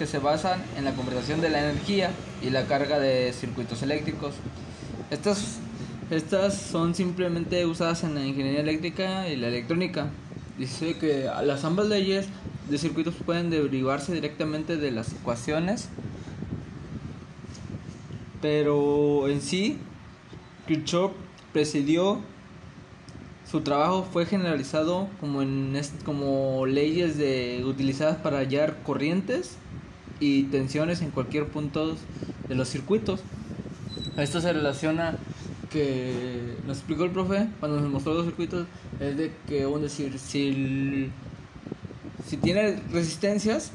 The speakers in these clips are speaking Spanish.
que se basan en la conversación de la energía y la carga de circuitos eléctricos. Estas, estas son simplemente usadas en la ingeniería eléctrica y la electrónica. Dice que las ambas leyes de circuitos pueden derivarse directamente de las ecuaciones, pero en sí, Kirchhoff presidió su trabajo fue generalizado como en como leyes de utilizadas para hallar corrientes y tensiones en cualquier punto de los circuitos. Esto se relaciona que nos explicó el profe cuando nos mostró los circuitos es de que decir si si tiene resistencias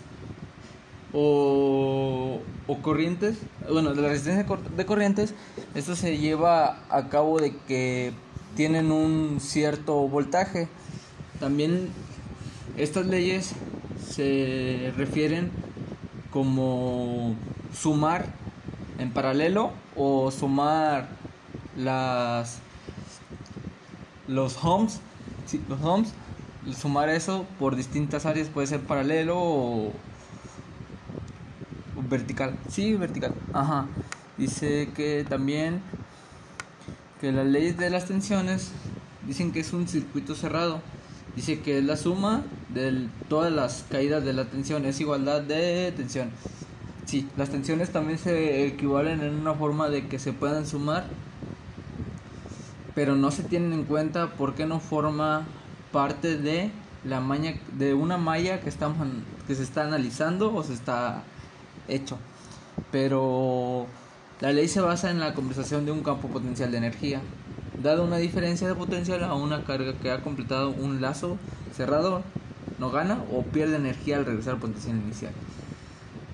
o, o corrientes bueno la resistencia de corrientes esto se lleva a cabo de que tienen un cierto voltaje también estas leyes se refieren como sumar en paralelo o sumar las los homes los homes sumar eso por distintas áreas puede ser paralelo o, vertical. Sí vertical. Ajá. Dice que también que las leyes de las tensiones dicen que es un circuito cerrado dice que es la suma de todas las caídas de la tensión, es igualdad de tensión. Sí, las tensiones también se equivalen en una forma de que se puedan sumar, pero no se tienen en cuenta porque no forma parte de la malla de una malla que estamos que se está analizando o se está hecho. Pero la ley se basa en la conversación de un campo potencial de energía, dado una diferencia de potencial a una carga que ha completado un lazo cerrador no gana o pierde energía al regresar al potencial inicial.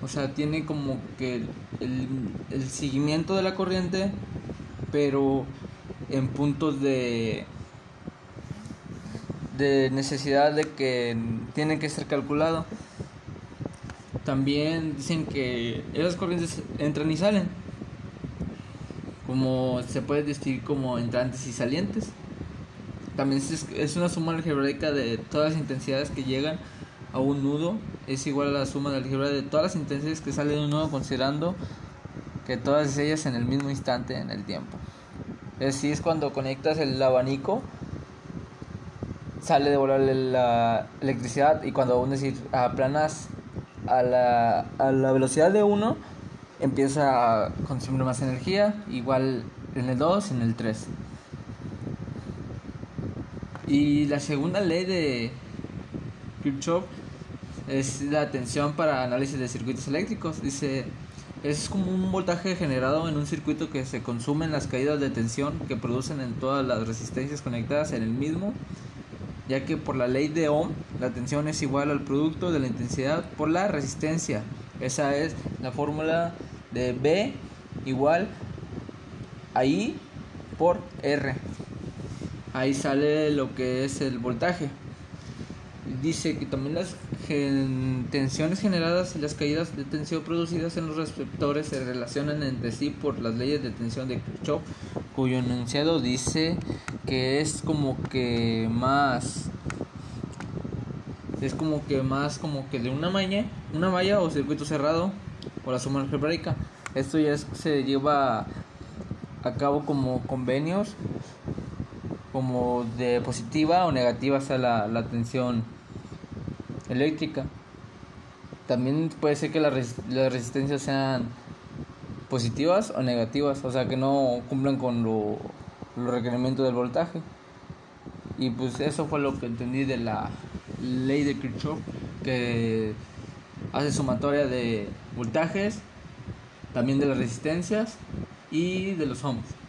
O sea, tiene como que el, el seguimiento de la corriente, pero en puntos de, de necesidad de que tiene que ser calculado. También dicen que esas corrientes entran y salen, como se puede distinguir como entrantes y salientes también es, una suma algebraica de todas las intensidades que llegan a un nudo es igual a la suma de álgebra de todas las intensidades que salen de un nudo considerando que todas ellas en el mismo instante en el tiempo. Así es cuando conectas el abanico sale de volar la electricidad y cuando aún decir aplanas a la, a la velocidad de 1 empieza a consumir más energía igual en el 2 y en el 3 y la segunda ley de Kirchhoff es la tensión para análisis de circuitos eléctricos. Dice, es como un voltaje generado en un circuito que se consume en las caídas de tensión que producen en todas las resistencias conectadas en el mismo, ya que por la ley de Ohm la tensión es igual al producto de la intensidad por la resistencia. Esa es la fórmula de B igual a I por R ahí sale lo que es el voltaje. Dice que también las tensiones generadas y las caídas de tensión producidas en los receptores se relacionan entre sí por las leyes de tensión de Kirchhoff, cuyo enunciado dice que es como que más es como que más como que de una malla, una malla o circuito cerrado o la suma algebraica. Esto ya se lleva a cabo como convenios como de positiva o negativa sea la, la tensión eléctrica. También puede ser que las, las resistencias sean positivas o negativas, o sea que no cumplan con lo, los requerimientos del voltaje. Y pues eso fue lo que entendí de la ley de Kirchhoff, que hace sumatoria de voltajes, también de las resistencias y de los ohms.